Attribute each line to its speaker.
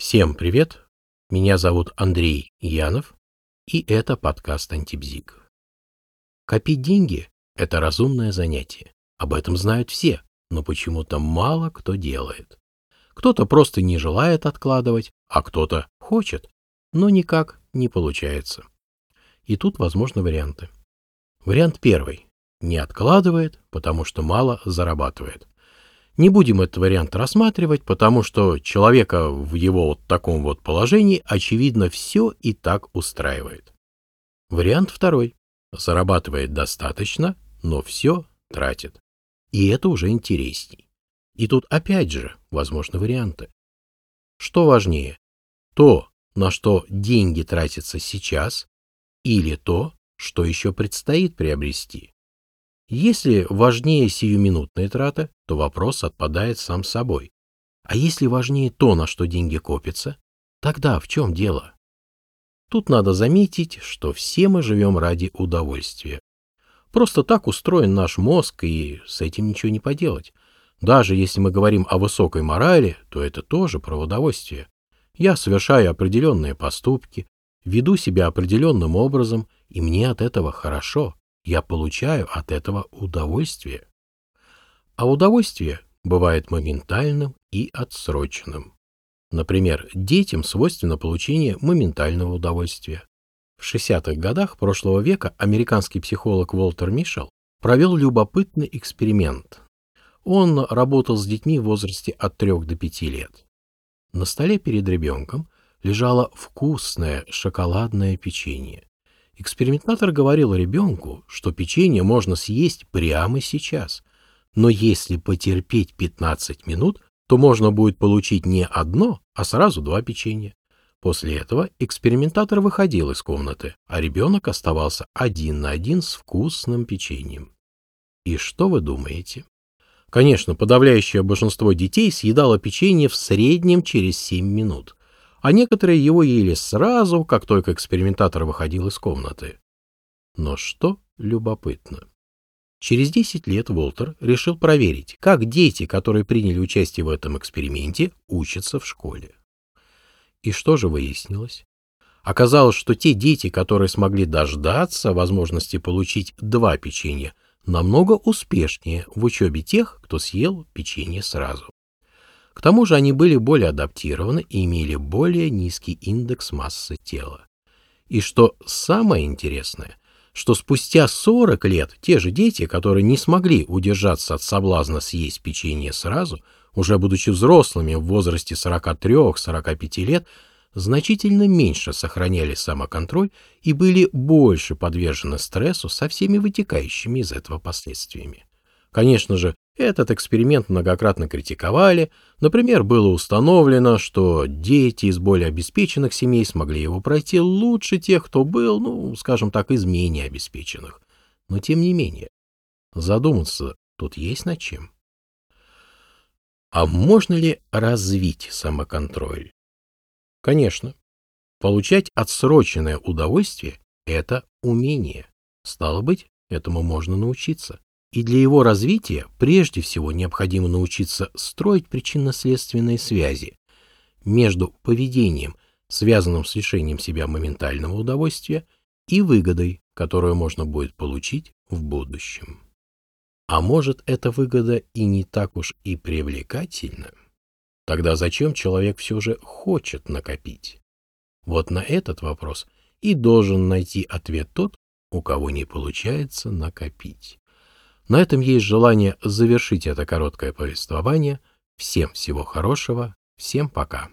Speaker 1: Всем привет! Меня зовут Андрей Янов, и это подкаст «Антибзик». Копить деньги – это разумное занятие. Об этом знают все, но почему-то мало кто делает. Кто-то просто не желает откладывать, а кто-то хочет, но никак не получается. И тут возможны варианты. Вариант первый. Не откладывает, потому что мало зарабатывает. Не будем этот вариант рассматривать, потому что человека в его вот таком вот положении, очевидно, все и так устраивает. Вариант второй. Зарабатывает достаточно, но все тратит. И это уже интересней. И тут опять же возможны варианты. Что важнее? То, на что деньги тратятся сейчас, или то, что еще предстоит приобрести? Если важнее сиюминутная трата, то вопрос отпадает сам собой. А если важнее то, на что деньги копятся, тогда в чем дело? Тут надо заметить, что все мы живем ради удовольствия. Просто так устроен наш мозг, и с этим ничего не поделать. Даже если мы говорим о высокой морали, то это тоже про удовольствие. Я совершаю определенные поступки, веду себя определенным образом, и мне от этого хорошо я получаю от этого удовольствие. А удовольствие бывает моментальным и отсроченным. Например, детям свойственно получение моментального удовольствия. В 60-х годах прошлого века американский психолог Уолтер Мишел провел любопытный эксперимент. Он работал с детьми в возрасте от 3 до 5 лет. На столе перед ребенком лежало вкусное шоколадное печенье. Экспериментатор говорил ребенку, что печенье можно съесть прямо сейчас, но если потерпеть 15 минут, то можно будет получить не одно, а сразу два печенья. После этого экспериментатор выходил из комнаты, а ребенок оставался один на один с вкусным печеньем. И что вы думаете? Конечно, подавляющее большинство детей съедало печенье в среднем через 7 минут а некоторые его ели сразу, как только экспериментатор выходил из комнаты. Но что любопытно. Через 10 лет Волтер решил проверить, как дети, которые приняли участие в этом эксперименте, учатся в школе. И что же выяснилось? Оказалось, что те дети, которые смогли дождаться возможности получить два печенья, намного успешнее в учебе тех, кто съел печенье сразу. К тому же они были более адаптированы и имели более низкий индекс массы тела. И что самое интересное, что спустя 40 лет те же дети, которые не смогли удержаться от соблазна съесть печенье сразу, уже будучи взрослыми в возрасте 43-45 лет, значительно меньше сохраняли самоконтроль и были больше подвержены стрессу со всеми вытекающими из этого последствиями. Конечно же, этот эксперимент многократно критиковали. Например, было установлено, что дети из более обеспеченных семей смогли его пройти лучше тех, кто был, ну, скажем так, из менее обеспеченных. Но тем не менее, задуматься тут есть над чем. А можно ли развить самоконтроль? Конечно. Получать отсроченное удовольствие – это умение. Стало быть, этому можно научиться. И для его развития прежде всего необходимо научиться строить причинно-следственные связи между поведением, связанным с лишением себя моментального удовольствия, и выгодой, которую можно будет получить в будущем. А может, эта выгода и не так уж и привлекательна? Тогда зачем человек все же хочет накопить? Вот на этот вопрос и должен найти ответ тот, у кого не получается накопить. На этом есть желание завершить это короткое повествование. Всем всего хорошего, всем пока.